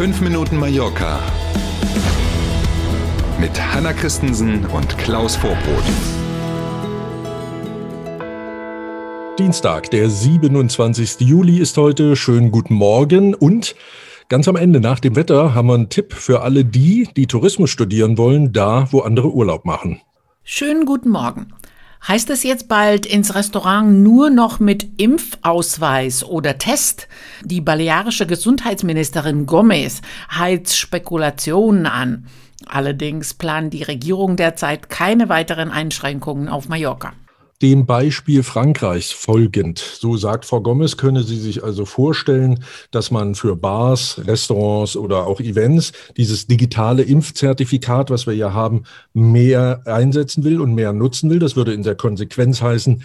5 Minuten Mallorca mit Hanna Christensen und Klaus Vorbrot. Dienstag, der 27. Juli ist heute. Schönen guten Morgen und ganz am Ende nach dem Wetter haben wir einen Tipp für alle die, die Tourismus studieren wollen, da wo andere Urlaub machen. Schönen guten Morgen. Heißt es jetzt bald ins Restaurant nur noch mit Impfausweis oder Test? Die balearische Gesundheitsministerin Gomez heizt Spekulationen an. Allerdings planen die Regierung derzeit keine weiteren Einschränkungen auf Mallorca dem Beispiel Frankreichs folgend. So sagt Frau Gomez, könne sie sich also vorstellen, dass man für Bars, Restaurants oder auch Events dieses digitale Impfzertifikat, was wir ja haben, mehr einsetzen will und mehr nutzen will. Das würde in der Konsequenz heißen,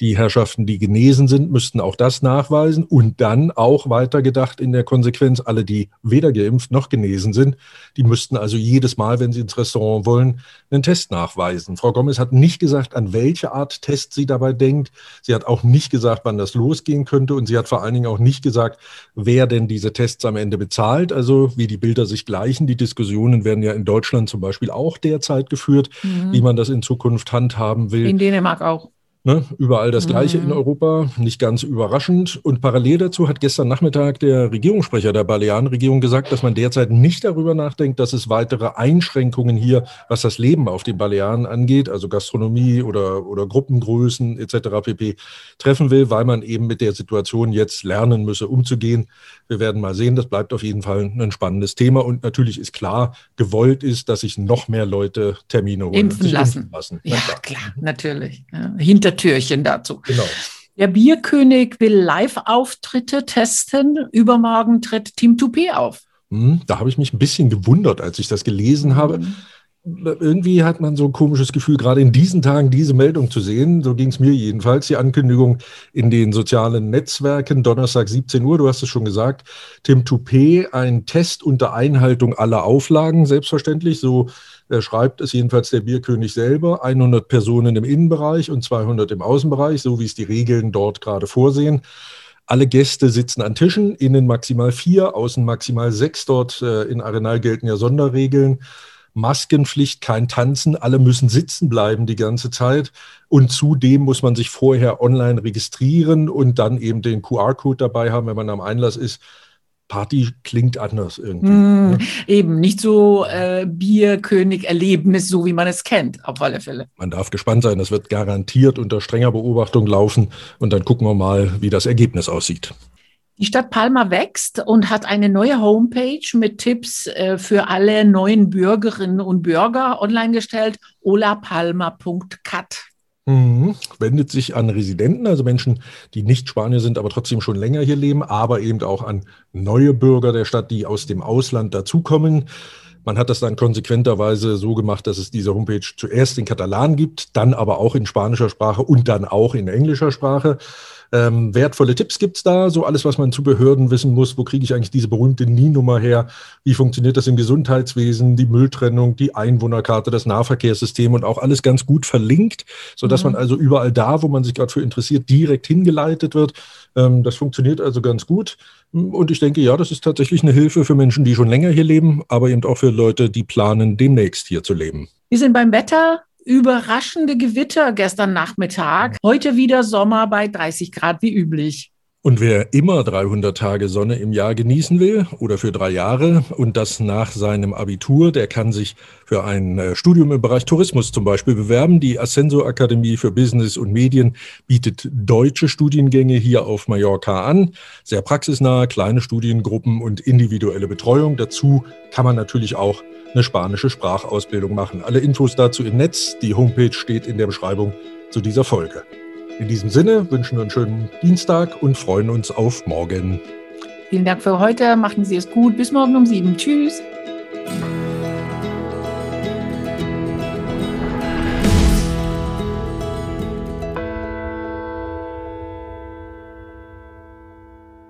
die Herrschaften, die genesen sind, müssten auch das nachweisen und dann auch weitergedacht in der Konsequenz, alle, die weder geimpft noch genesen sind, die müssten also jedes Mal, wenn sie ins Restaurant wollen, einen Test nachweisen. Frau Gomez hat nicht gesagt, an welche Art Test sie dabei denkt. Sie hat auch nicht gesagt, wann das losgehen könnte und sie hat vor allen Dingen auch nicht gesagt, wer denn diese Tests am Ende bezahlt. Also wie die Bilder sich gleichen. Die Diskussionen werden ja in Deutschland zum Beispiel auch derzeit geführt, mhm. wie man das in Zukunft handhaben will. In Dänemark auch. Ne, überall das Gleiche mhm. in Europa, nicht ganz überraschend. Und parallel dazu hat gestern Nachmittag der Regierungssprecher der Balearenregierung gesagt, dass man derzeit nicht darüber nachdenkt, dass es weitere Einschränkungen hier, was das Leben auf den Balearen angeht, also Gastronomie oder, oder Gruppengrößen etc. pp. treffen will, weil man eben mit der Situation jetzt lernen müsse, umzugehen. Wir werden mal sehen, das bleibt auf jeden Fall ein spannendes Thema. Und natürlich ist klar, gewollt ist, dass sich noch mehr Leute Termine holen. Impfen lassen. Impfen lassen. Ja, klar, natürlich. Ja, hinter Hintertürchen dazu. Genau. Der Bierkönig will Live-Auftritte testen. Übermorgen tritt Team Toupet auf. Hm, da habe ich mich ein bisschen gewundert, als ich das gelesen mhm. Irgendwie hat man so ein komisches Gefühl, gerade in diesen Tagen diese Meldung zu sehen. So ging es mir jedenfalls. Die Ankündigung in den sozialen Netzwerken, Donnerstag 17 Uhr, du hast es schon gesagt. Tim Toupet, ein Test unter Einhaltung aller Auflagen, selbstverständlich. So er schreibt es jedenfalls der Bierkönig selber, 100 Personen im Innenbereich und 200 im Außenbereich, so wie es die Regeln dort gerade vorsehen. Alle Gäste sitzen an Tischen, innen maximal vier, außen maximal sechs. Dort äh, in Arenal gelten ja Sonderregeln. Maskenpflicht, kein Tanzen, alle müssen sitzen bleiben die ganze Zeit. Und zudem muss man sich vorher online registrieren und dann eben den QR-Code dabei haben, wenn man am Einlass ist. Party klingt anders irgendwie. Mm, ne? Eben, nicht so äh, Bierkönig-Erlebnis, so wie man es kennt, auf alle Fälle. Man darf gespannt sein, das wird garantiert unter strenger Beobachtung laufen und dann gucken wir mal, wie das Ergebnis aussieht. Die Stadt Palma wächst und hat eine neue Homepage mit Tipps äh, für alle neuen Bürgerinnen und Bürger online gestellt, olapalma.cat. Mhm. Wendet sich an Residenten, also Menschen, die nicht Spanier sind, aber trotzdem schon länger hier leben, aber eben auch an neue Bürger der Stadt, die aus dem Ausland dazukommen. Man hat das dann konsequenterweise so gemacht, dass es diese Homepage zuerst in Katalan gibt, dann aber auch in spanischer Sprache und dann auch in englischer Sprache. Ähm, wertvolle Tipps gibt es da, so alles, was man zu Behörden wissen muss. Wo kriege ich eigentlich diese berühmte NIE-Nummer her? Wie funktioniert das im Gesundheitswesen? Die Mülltrennung, die Einwohnerkarte, das Nahverkehrssystem und auch alles ganz gut verlinkt, sodass mhm. man also überall da, wo man sich gerade für interessiert, direkt hingeleitet wird. Ähm, das funktioniert also ganz gut. Und ich denke, ja, das ist tatsächlich eine Hilfe für Menschen, die schon länger hier leben, aber eben auch für Leute, die planen, demnächst hier zu leben. Wir sind beim Wetter überraschende Gewitter gestern Nachmittag. Heute wieder Sommer bei 30 Grad wie üblich. Und wer immer 300 Tage Sonne im Jahr genießen will oder für drei Jahre und das nach seinem Abitur, der kann sich für ein äh, Studium im Bereich Tourismus zum Beispiel bewerben. Die Ascenso Akademie für Business und Medien bietet deutsche Studiengänge hier auf Mallorca an. Sehr praxisnah, kleine Studiengruppen und individuelle Betreuung. Dazu kann man natürlich auch eine spanische Sprachausbildung machen. Alle Infos dazu im Netz. Die Homepage steht in der Beschreibung zu dieser Folge. In diesem Sinne wünschen wir einen schönen Dienstag und freuen uns auf morgen. Vielen Dank für heute. Machen Sie es gut. Bis morgen um sieben. Tschüss.